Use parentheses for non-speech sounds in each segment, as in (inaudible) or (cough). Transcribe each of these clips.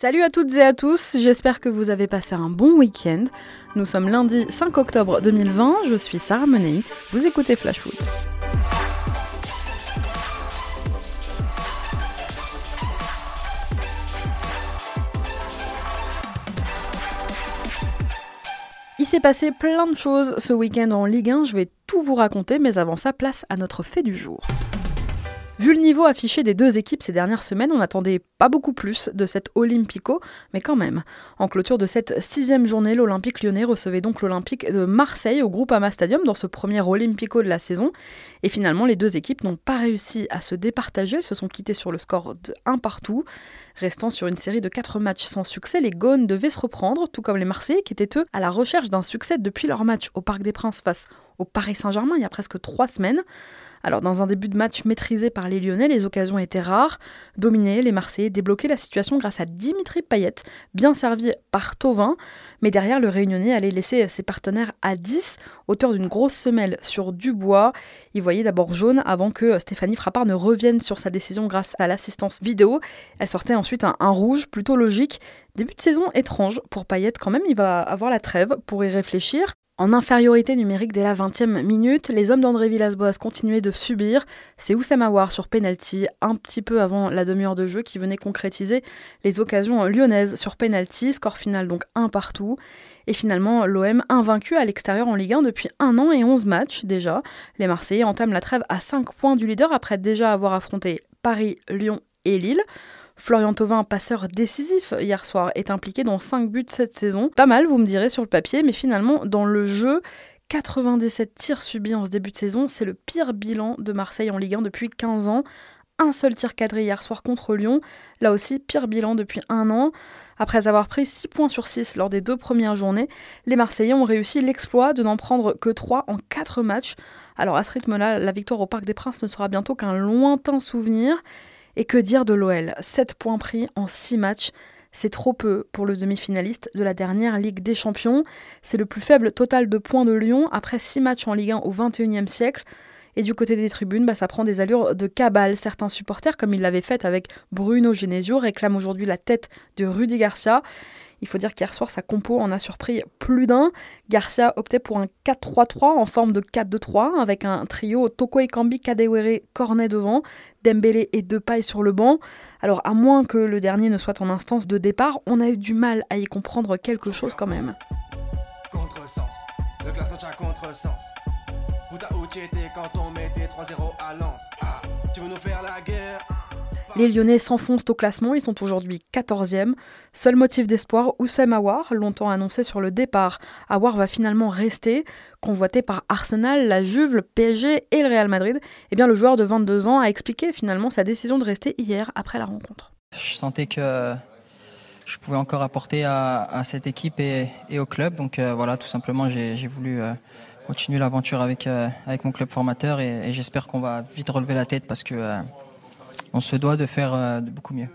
Salut à toutes et à tous, j'espère que vous avez passé un bon week-end. Nous sommes lundi 5 octobre 2020, je suis Sarah Menei, vous écoutez Flash Foot. Il s'est passé plein de choses ce week-end en Ligue 1, je vais tout vous raconter, mais avant ça, place à notre fait du jour. Vu le niveau affiché des deux équipes ces dernières semaines, on n'attendait pas beaucoup plus de cet Olympico, mais quand même. En clôture de cette sixième journée, l'Olympique lyonnais recevait donc l'Olympique de Marseille au Groupama Stadium dans ce premier Olympico de la saison. Et finalement, les deux équipes n'ont pas réussi à se départager, elles se sont quittées sur le score de 1 partout. Restant sur une série de 4 matchs sans succès, les Gaunes devaient se reprendre, tout comme les Marseillais qui étaient eux à la recherche d'un succès depuis leur match au Parc des Princes face au Paris Saint-Germain il y a presque 3 semaines. Alors dans un début de match maîtrisé par les Lyonnais, les occasions étaient rares. Dominés, les Marseillais débloquaient la situation grâce à Dimitri Payet, bien servi par Tovin. Mais derrière, le Réunionnais allait laisser ses partenaires à 10, auteur d'une grosse semelle sur Dubois. Il voyait d'abord jaune avant que Stéphanie Frappard ne revienne sur sa décision grâce à l'assistance vidéo. Elle sortait ensuite un, un rouge plutôt logique. Début de saison étrange pour Payet quand même, il va avoir la trêve pour y réfléchir. En infériorité numérique dès la 20e minute, les hommes d'André Villas-Boas continuaient de subir. C'est Oussama Aouar sur penalty, un petit peu avant la demi-heure de jeu, qui venait concrétiser les occasions lyonnaises sur penalty. Score final donc un partout. Et finalement, l'OM invaincu à l'extérieur en Ligue 1 depuis un an et 11 matchs déjà. Les Marseillais entament la trêve à 5 points du leader après déjà avoir affronté Paris, Lyon et Lille. Florian Thauvin, passeur décisif hier soir, est impliqué dans 5 buts cette saison. Pas mal, vous me direz, sur le papier, mais finalement, dans le jeu, 97 tirs subis en ce début de saison, c'est le pire bilan de Marseille en Ligue 1 depuis 15 ans. Un seul tir cadré hier soir contre Lyon, là aussi pire bilan depuis un an. Après avoir pris 6 points sur 6 lors des deux premières journées, les Marseillais ont réussi l'exploit de n'en prendre que 3 en 4 matchs. Alors à ce rythme-là, la victoire au Parc des Princes ne sera bientôt qu'un lointain souvenir. Et que dire de l'OL 7 points pris en 6 matchs. C'est trop peu pour le demi-finaliste de la dernière Ligue des Champions. C'est le plus faible total de points de Lyon après 6 matchs en Ligue 1 au XXIe siècle. Et du côté des tribunes, bah, ça prend des allures de cabale. Certains supporters, comme ils l'avaient fait avec Bruno Genesio, réclament aujourd'hui la tête de Rudy Garcia. Il faut dire qu'hier soir, sa compo en a surpris plus d'un. Garcia optait pour un 4-3-3 en forme de 4-2-3 avec un trio Toko Ekambi, Kadewere, Cornet devant, Dembélé et Depay sur le banc. Alors à moins que le dernier ne soit en instance de départ, on a eu du mal à y comprendre quelque chose quand même. Contresens, le classement contresens. quand on mettait 3-0 à. Ah, tu veux nous faire la guerre? Les Lyonnais s'enfoncent au classement, ils sont aujourd'hui 14e. Seul motif d'espoir, Oussem Aouar, longtemps annoncé sur le départ. Aouar va finalement rester, convoité par Arsenal, la Juve, le PSG et le Real Madrid. Eh bien, le joueur de 22 ans a expliqué finalement sa décision de rester hier après la rencontre. Je sentais que je pouvais encore apporter à, cette équipe et, au club. Donc euh, voilà, tout simplement, j'ai voulu euh, continuer l'aventure avec, euh, avec mon club formateur et j'espère qu'on va vite relever la tête parce que on se doit de faire euh, beaucoup mieux.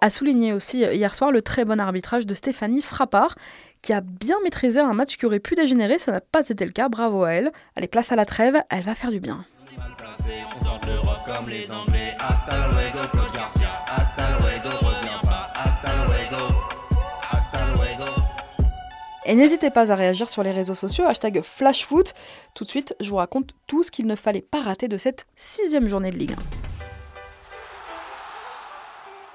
A souligné aussi euh, hier soir le très bon arbitrage de Stéphanie Frappard, qui a bien maîtrisé un match qui aurait pu dégénérer, ça n'a pas été le cas, bravo à elle. Allez, place à la trêve, elle va faire du bien. Et n'hésitez pas à réagir sur les réseaux sociaux, hashtag FlashFoot. Tout de suite, je vous raconte tout ce qu'il ne fallait pas rater de cette sixième journée de Ligue 1.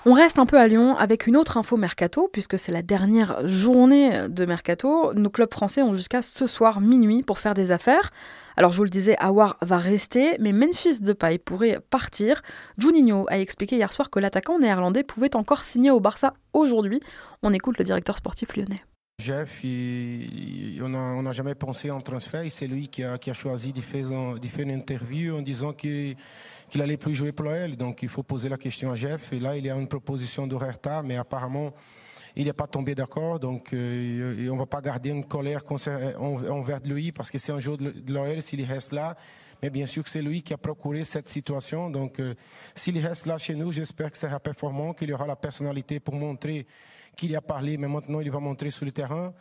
On reste un peu à Lyon avec une autre info mercato, puisque c'est la dernière journée de mercato. Nos clubs français ont jusqu'à ce soir minuit pour faire des affaires. Alors je vous le disais, Awar va rester, mais Memphis Depay pourrait partir. Juninho a expliqué hier soir que l'attaquant néerlandais pouvait encore signer au Barça aujourd'hui. On écoute le directeur sportif lyonnais. Jeff, on n'a jamais pensé en transfert. C'est lui qui a, choisi de faire, une interview en disant qu'il allait plus jouer pour elle. Donc il faut poser la question à Jeff. Et là, il y a une proposition de retard, mais apparemment, il n'est pas tombé d'accord. Donc euh, on ne va pas garder une colère envers lui parce que c'est un jour de l'OL s'il reste là. Mais bien sûr que c'est lui qui a procuré cette situation. Donc euh, s'il reste là chez nous, j'espère que sera performant, qu'il aura la personnalité pour montrer qu'il a parlé, mais maintenant il va montrer sur le terrain.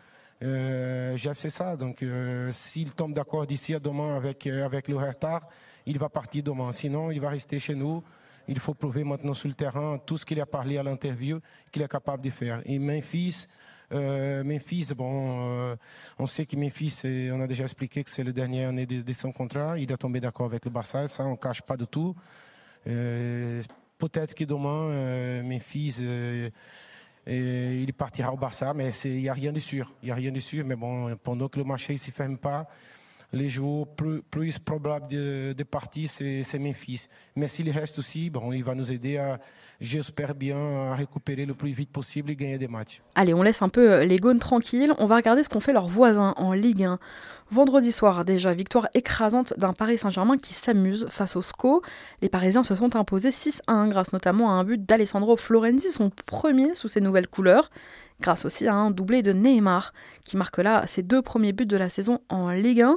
Euh, Jeff, c'est ça. Donc, euh, s'il tombe d'accord d'ici à demain avec, euh, avec le retard, il va partir demain. Sinon, il va rester chez nous. il faut prouver maintenant sur le terrain tout ce qu'il a parlé à l'interview qu'il est capable de faire. Et Memphis, euh, Memphis, bon, euh, on sait que Memphis, on a déjà expliqué que c'est le dernier année de, son contrat. Il a tombé d'accord avec le Barça, ça on cache pas du tout. Peut-être que demain, Memphis, il partira au Barça, mais il n'y a rien de sûr. Il y a rien de sûr, mais bon, pendant que le marché ne se ferme pas, les joueurs plus, plus probables de, de partir, c'est Memphis. Mais s'il reste aussi, bon, il va nous aider à, j'espère bien, à récupérer le plus vite possible et gagner des matchs. Allez, on laisse un peu euh, les Gaunes tranquilles. On va regarder ce qu'ont fait leurs voisins en Ligue 1. Vendredi soir, déjà, victoire écrasante d'un Paris Saint-Germain qui s'amuse face au SCO. Les Parisiens se sont imposés 6-1 grâce notamment à un but d'Alessandro Florenzi, son premier sous ses nouvelles couleurs grâce aussi à un doublé de Neymar, qui marque là ses deux premiers buts de la saison en Ligue 1.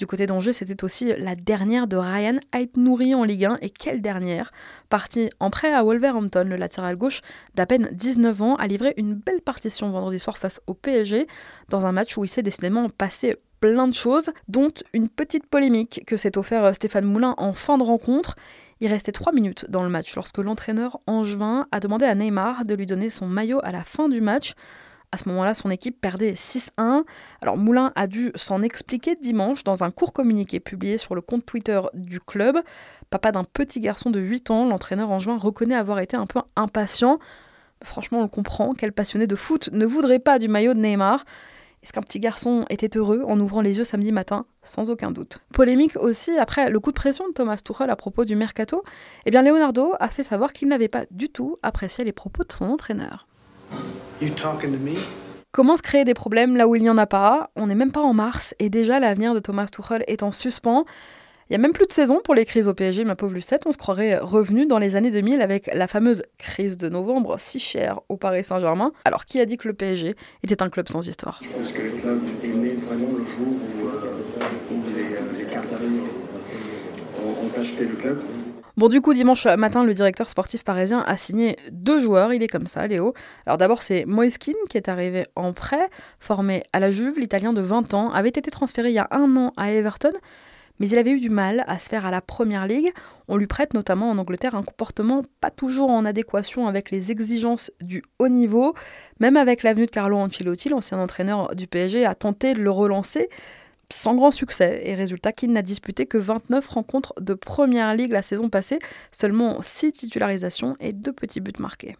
Du côté d'Angers, c'était aussi la dernière de Ryan Aït-Nouri en Ligue 1. Et quelle dernière Parti en prêt à Wolverhampton, le latéral gauche d'à peine 19 ans a livré une belle partition vendredi soir face au PSG, dans un match où il s'est décidément passé plein de choses, dont une petite polémique que s'est offert Stéphane Moulin en fin de rencontre. Il restait 3 minutes dans le match lorsque l'entraîneur angevin a demandé à Neymar de lui donner son maillot à la fin du match. À ce moment-là, son équipe perdait 6-1. Alors Moulin a dû s'en expliquer dimanche dans un court communiqué publié sur le compte Twitter du club. Papa d'un petit garçon de 8 ans, l'entraîneur angevin reconnaît avoir été un peu impatient. Franchement, on le comprend, quel passionné de foot ne voudrait pas du maillot de Neymar est-ce qu'un petit garçon était heureux en ouvrant les yeux samedi matin Sans aucun doute. Polémique aussi après le coup de pression de Thomas Tuchel à propos du mercato. Eh bien, Leonardo a fait savoir qu'il n'avait pas du tout apprécié les propos de son entraîneur. Comment se créer des problèmes là où il n'y en a pas? On n'est même pas en mars et déjà l'avenir de Thomas Tuchel est en suspens. Il n'y a même plus de saison pour les crises au PSG, ma pauvre Lucette. On se croirait revenu dans les années 2000 avec la fameuse crise de novembre si chère au Paris Saint-Germain. Alors, qui a dit que le PSG était un club sans histoire? Je pense que le club est né vraiment le jour où, euh, les, les Qataris ont, acheté le club. Bon, du coup, dimanche matin, le directeur sportif parisien a signé deux joueurs. Il est comme ça, Léo. Alors d'abord, c'est Moeskin qui est arrivé en prêt, formé à la Juve. L'Italien de 20 ans avait été transféré il y a un an à Everton mais il avait eu du mal à se faire à la première ligue. On lui prête notamment en Angleterre un comportement pas toujours en adéquation avec les exigences du haut niveau. Même avec l'avenue de Carlo Ancelotti, l'ancien entraîneur du PSG a tenté de le relancer sans grand succès. Et résultat, qu'il n'a disputé que 29 rencontres de première ligue la saison passée, seulement 6 titularisations et 2 petits buts marqués.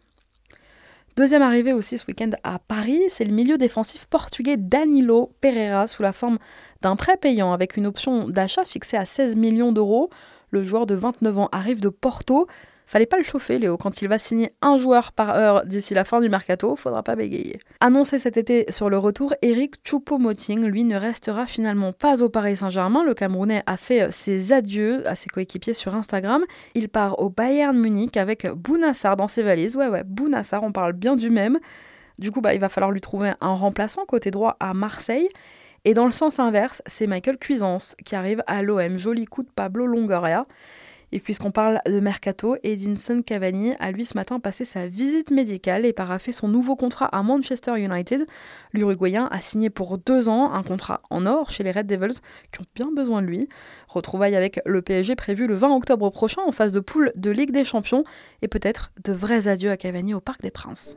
Deuxième arrivée aussi ce week-end à Paris, c'est le milieu défensif portugais Danilo Pereira sous la forme d'un prêt payant avec une option d'achat fixée à 16 millions d'euros. Le joueur de 29 ans arrive de Porto. Fallait pas le chauffer, Léo. Quand il va signer un joueur par heure d'ici la fin du mercato, faudra pas bégayer. Annoncé cet été sur le retour, Eric Choupo-Moting, lui, ne restera finalement pas au Paris Saint-Germain. Le Camerounais a fait ses adieux à ses coéquipiers sur Instagram. Il part au Bayern Munich avec Bounassar dans ses valises. Ouais, ouais, Bounassar, on parle bien du même. Du coup, bah, il va falloir lui trouver un remplaçant côté droit à Marseille. Et dans le sens inverse, c'est Michael Cuisance qui arrive à l'OM. Joli coup de Pablo Longoria. Et puisqu'on parle de Mercato, Edinson Cavani a lui ce matin passé sa visite médicale et paraffé son nouveau contrat à Manchester United. L'Uruguayen a signé pour deux ans un contrat en or chez les Red Devils qui ont bien besoin de lui. Retrouvailles avec le PSG prévu le 20 octobre prochain en phase de poule de Ligue des Champions et peut-être de vrais adieux à Cavani au Parc des Princes.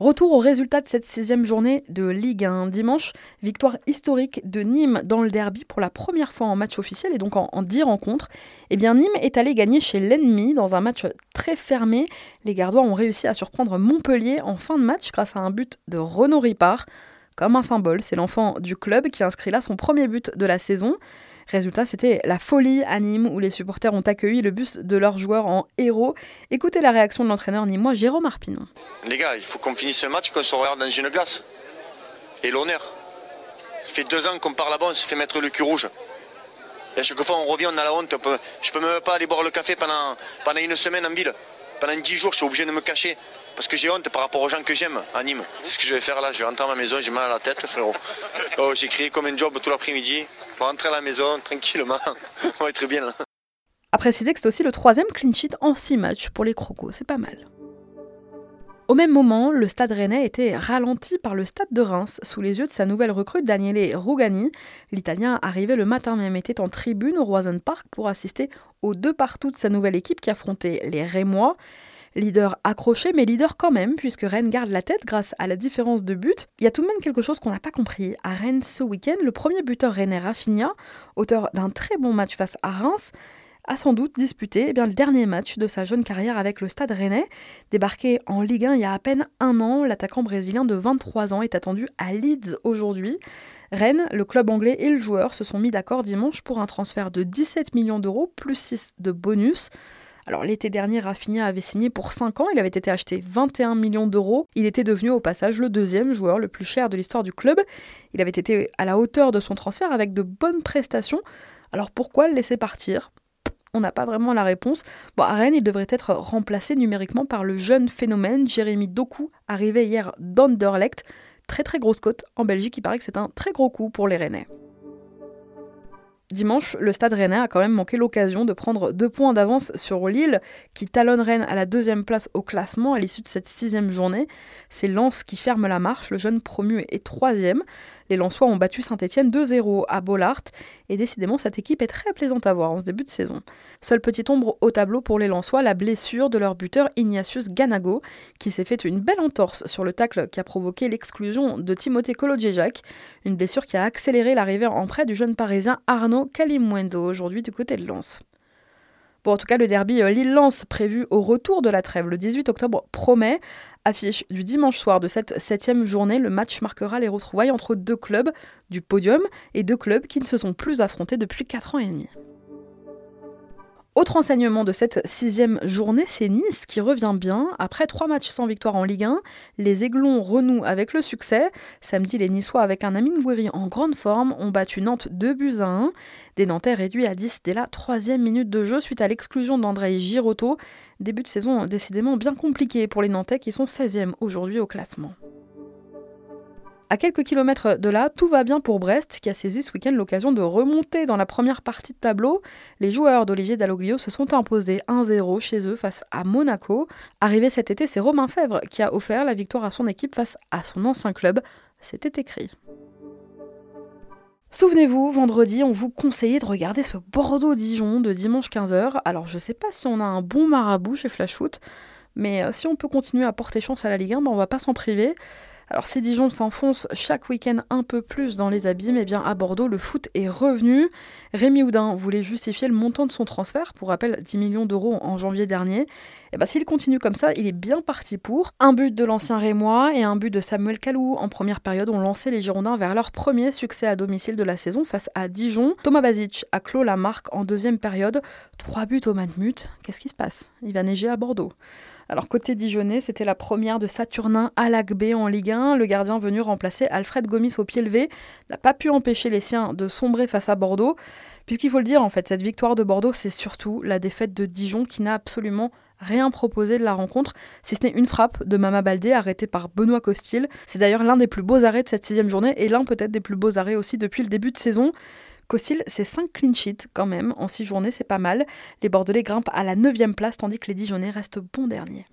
Retour au résultat de cette sixième journée de Ligue 1. Dimanche, victoire historique de Nîmes dans le derby pour la première fois en match officiel et donc en, en 10 rencontres. Eh bien, Nîmes est allé gagner chez l'ennemi dans un match très fermé. Les Gardois ont réussi à surprendre Montpellier en fin de match grâce à un but de Renaud Ripard. Comme un symbole, c'est l'enfant du club qui inscrit là son premier but de la saison. Résultat, c'était la folie à Nîmes où les supporters ont accueilli le bus de leurs joueurs en héros. Écoutez la réaction de l'entraîneur nîmois Jérôme Arpinon. Les gars, il faut qu'on finisse ce match, qu'on se regarde dans une glace. Et l'honneur. Ça fait deux ans qu'on part là-bas, on se fait mettre le cul rouge. Et à chaque fois on revient, on a la honte. Je peux même pas aller boire le café pendant, pendant une semaine en ville. Pendant dix jours, je suis obligé de me cacher. Parce que j'ai honte par rapport aux gens que j'aime à Nîmes. C'est ce que je vais faire là. Je vais rentrer à ma maison, j'ai mal à la tête, frérot. Oh, j'ai crié comme un job tout l'après-midi. Va rentrer à la maison tranquillement. (laughs) On va être bien là. A préciser que c'est aussi le troisième clean sheet en six matchs pour les Crocos. C'est pas mal. Au même moment, le stade rennais était ralenti par le stade de Reims sous les yeux de sa nouvelle recrue Daniele Rugani. L'Italien arrivé le matin même était en tribune au Roison Park pour assister aux deux partout de sa nouvelle équipe qui affrontait les Rémois. Leader accroché, mais leader quand même, puisque Rennes garde la tête grâce à la différence de but. Il y a tout de même quelque chose qu'on n'a pas compris. À Rennes ce week-end, le premier buteur rennais Rafinha, auteur d'un très bon match face à Reims, a sans doute disputé eh bien, le dernier match de sa jeune carrière avec le Stade rennais. Débarqué en Ligue 1 il y a à peine un an, l'attaquant brésilien de 23 ans est attendu à Leeds aujourd'hui. Rennes, le club anglais et le joueur se sont mis d'accord dimanche pour un transfert de 17 millions d'euros plus 6 de bonus. Alors l'été dernier, Rafinha avait signé pour 5 ans, il avait été acheté 21 millions d'euros. Il était devenu au passage le deuxième joueur le plus cher de l'histoire du club. Il avait été à la hauteur de son transfert avec de bonnes prestations. Alors pourquoi le laisser partir? On n'a pas vraiment la réponse. Bon, à Rennes, il devrait être remplacé numériquement par le jeune phénomène Jérémy Doku, arrivé hier d'Anderlecht. Très très grosse côte. En Belgique, il paraît que c'est un très gros coup pour les Rennais. Dimanche, le Stade Rennais a quand même manqué l'occasion de prendre deux points d'avance sur Lille, qui talonne Rennes à la deuxième place au classement à l'issue de cette sixième journée. C'est Lens qui ferme la marche, le jeune promu est troisième. Les Lensois ont battu Saint-Etienne 2-0 à Bollard et décidément cette équipe est très plaisante à voir en ce début de saison. Seule petite ombre au tableau pour les Lensois, la blessure de leur buteur Ignatius Ganago qui s'est fait une belle entorse sur le tacle qui a provoqué l'exclusion de Timothée Kolodjejak, une blessure qui a accéléré l'arrivée en prêt du jeune parisien Arnaud Kalimwendo aujourd'hui du côté de Lens. Bon, en tout cas, le derby euh, Lille-Lens prévu au retour de la trêve le 18 octobre promet. Affiche du dimanche soir de cette septième journée, le match marquera les retrouvailles entre deux clubs du podium et deux clubs qui ne se sont plus affrontés depuis 4 ans et demi. Autre enseignement de cette sixième journée, c'est Nice qui revient bien. Après trois matchs sans victoire en Ligue 1, les Aiglons renouent avec le succès. Samedi, les Niçois, avec un Amine Gouiri en grande forme, ont battu Nantes 2 buts à 1. Des Nantais réduits à 10 dès la troisième minute de jeu suite à l'exclusion d'André Girotto. Début de saison décidément bien compliqué pour les Nantais qui sont 16e aujourd'hui au classement. À quelques kilomètres de là, tout va bien pour Brest, qui a saisi ce week-end l'occasion de remonter dans la première partie de tableau. Les joueurs d'Olivier Dalloglio se sont imposés 1-0 chez eux face à Monaco. Arrivé cet été, c'est Romain Fèvre qui a offert la victoire à son équipe face à son ancien club. C'était écrit. Souvenez-vous, vendredi, on vous conseillait de regarder ce Bordeaux-Dijon de dimanche 15h. Alors, je sais pas si on a un bon marabout chez Flash Foot, mais euh, si on peut continuer à porter chance à la Ligue 1, ben on va pas s'en priver. Alors si Dijon s'enfonce chaque week-end un peu plus dans les abîmes, eh bien à Bordeaux, le foot est revenu. Rémi Houdin voulait justifier le montant de son transfert, pour rappel 10 millions d'euros en janvier dernier. Eh bien s'il continue comme ça, il est bien parti pour. Un but de l'ancien Rémois et un but de Samuel Calou en première période ont lancé les Girondins vers leur premier succès à domicile de la saison face à Dijon. Thomas Bazic a clos la marque en deuxième période. Trois buts au Matmut. Qu'est-ce qui se passe? Il va neiger à Bordeaux. Alors côté Dijonais, c'était la première de Saturnin à l'ACB en Ligue 1. Le gardien venu remplacer Alfred Gomis au pied levé n'a pas pu empêcher les siens de sombrer face à Bordeaux. Puisqu'il faut le dire, en fait, cette victoire de Bordeaux, c'est surtout la défaite de Dijon qui n'a absolument rien proposé de la rencontre, si ce n'est une frappe de Mama Baldé arrêtée par Benoît Costil. C'est d'ailleurs l'un des plus beaux arrêts de cette sixième journée et l'un peut-être des plus beaux arrêts aussi depuis le début de saison. Costil, c'est 5 clean sheets quand même, en 6 journées, c'est pas mal. Les Bordelais grimpent à la 9 place, tandis que les Dijonais restent bons derniers.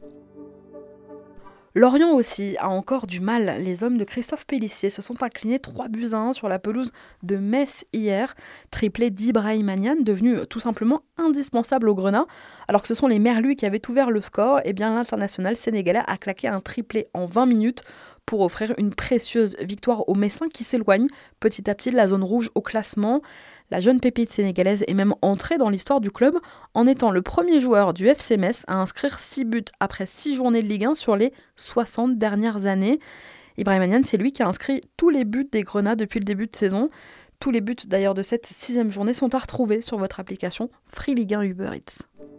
Lorient aussi a encore du mal. Les hommes de Christophe Pellissier se sont inclinés 3 buts à 1 sur la pelouse de Metz hier. Triplé d'Ibrahim Magnan, devenu tout simplement indispensable au Grenat. Alors que ce sont les Merlus qui avaient ouvert le score, et eh bien l'international sénégalais a claqué un triplé en 20 minutes pour offrir une précieuse victoire aux Messins qui s'éloignent petit à petit de la zone rouge au classement. La jeune pépite sénégalaise est même entrée dans l'histoire du club en étant le premier joueur du FC Metz à inscrire 6 buts après 6 journées de Ligue 1 sur les 60 dernières années. Ibrahim Anian, c'est lui qui a inscrit tous les buts des Grenats depuis le début de saison. Tous les buts d'ailleurs de cette sixième journée sont à retrouver sur votre application Free Ligue 1 Uber Eats.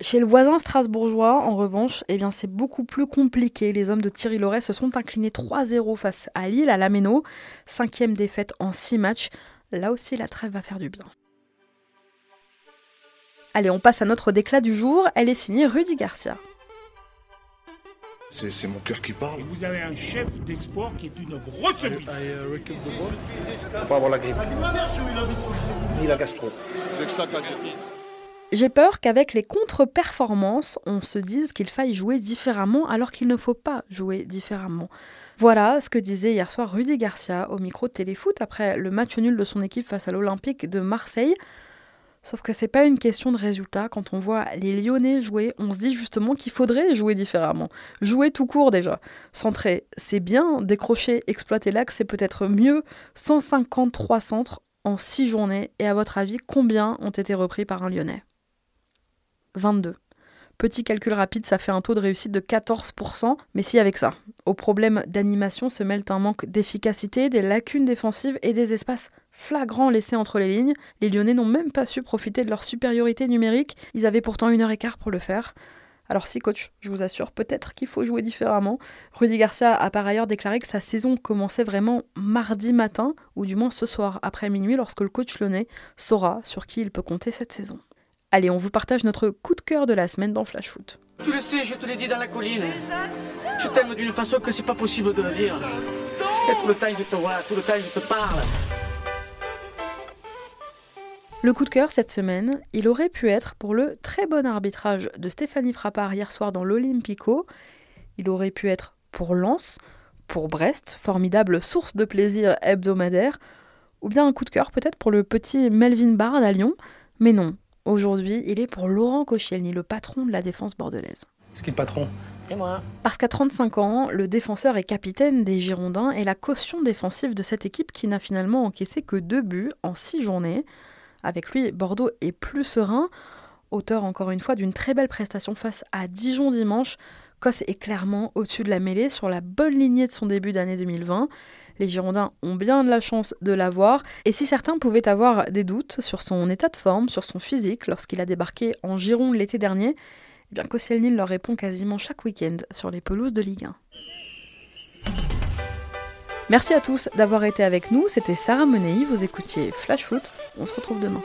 Chez le voisin strasbourgeois, en revanche, eh bien, c'est beaucoup plus compliqué. Les hommes de Thierry Loret se sont inclinés 3-0 face à Lille à Lameno. Cinquième défaite en 6 matchs. Là aussi, la trêve va faire du bien. Allez, on passe à notre déclat du jour. Elle est signée Rudy Garcia. C'est mon cœur qui parle. vous avez un chef d'espoir qui est une grosse bite. Faut pas avoir la grippe. Ni la gastro. C'est ça qu'a J'ai peur qu'avec les contre-performances, on se dise qu'il faille jouer différemment alors qu'il ne faut pas jouer différemment. Voilà ce que disait hier soir Rudy Garcia au micro de Téléfoot après le match nul de son équipe face à l'Olympique de Marseille. Sauf que c'est pas une question de résultat. Quand on voit les Lyonnais jouer, on se dit justement qu'il faudrait jouer différemment. Jouer tout court déjà. Centrer, c'est bien. Décrocher, exploiter l'axe, c'est peut-être mieux. 153 centres en 6 journées. Et à votre avis, combien ont été repris par un Lyonnais? 22. Petit calcul rapide, ça fait un taux de réussite de 14%, mais si avec ça. Au problème d'animation se mêlent un manque d'efficacité, des lacunes défensives et des espaces flagrants laissés entre les lignes. Les Lyonnais n'ont même pas su profiter de leur supériorité numérique, ils avaient pourtant une heure et quart pour le faire. Alors si coach, je vous assure, peut-être qu'il faut jouer différemment. Rudy Garcia a par ailleurs déclaré que sa saison commençait vraiment mardi matin, ou du moins ce soir après minuit, lorsque le coach lyonnais saura sur qui il peut compter cette saison. Allez, on vous partage notre coup de cœur de la semaine dans Flash Foot. Tu le sais, je te l'ai dit dans la colline. Je t'aime d'une façon que c'est pas possible de le dire. Et tout le temps je te vois, tout le temps je te parle. Le coup de cœur cette semaine, il aurait pu être pour le très bon arbitrage de Stéphanie Frappard hier soir dans l'Olympico. Il aurait pu être pour Lens, pour Brest, formidable source de plaisir hebdomadaire. Ou bien un coup de cœur peut-être pour le petit Melvin Bard à Lyon. Mais non, Aujourd'hui, il est pour Laurent Koscielny, le patron de la défense bordelaise. C'est qui le patron? Et moi Parce qu'à 35 ans, le défenseur est capitaine des Girondins et la caution défensive de cette équipe qui n'a finalement encaissé que deux buts en six journées. Avec lui, Bordeaux est plus serein. Auteur encore une fois d'une très belle prestation face à Dijon dimanche, Kos est clairement au-dessus de la mêlée sur la bonne lignée de son début d'année 2020. Les Girondins ont bien de la chance de l'avoir. Et si certains pouvaient avoir des doutes sur son état de forme, sur son physique, lorsqu'il a débarqué en Gironde l'été dernier, eh bien Koscielny leur répond quasiment chaque week-end sur les pelouses de Ligue 1. Merci à tous d'avoir été avec nous. C'était Sarah Menei. Vous écoutiez Flash Foot. On se retrouve demain.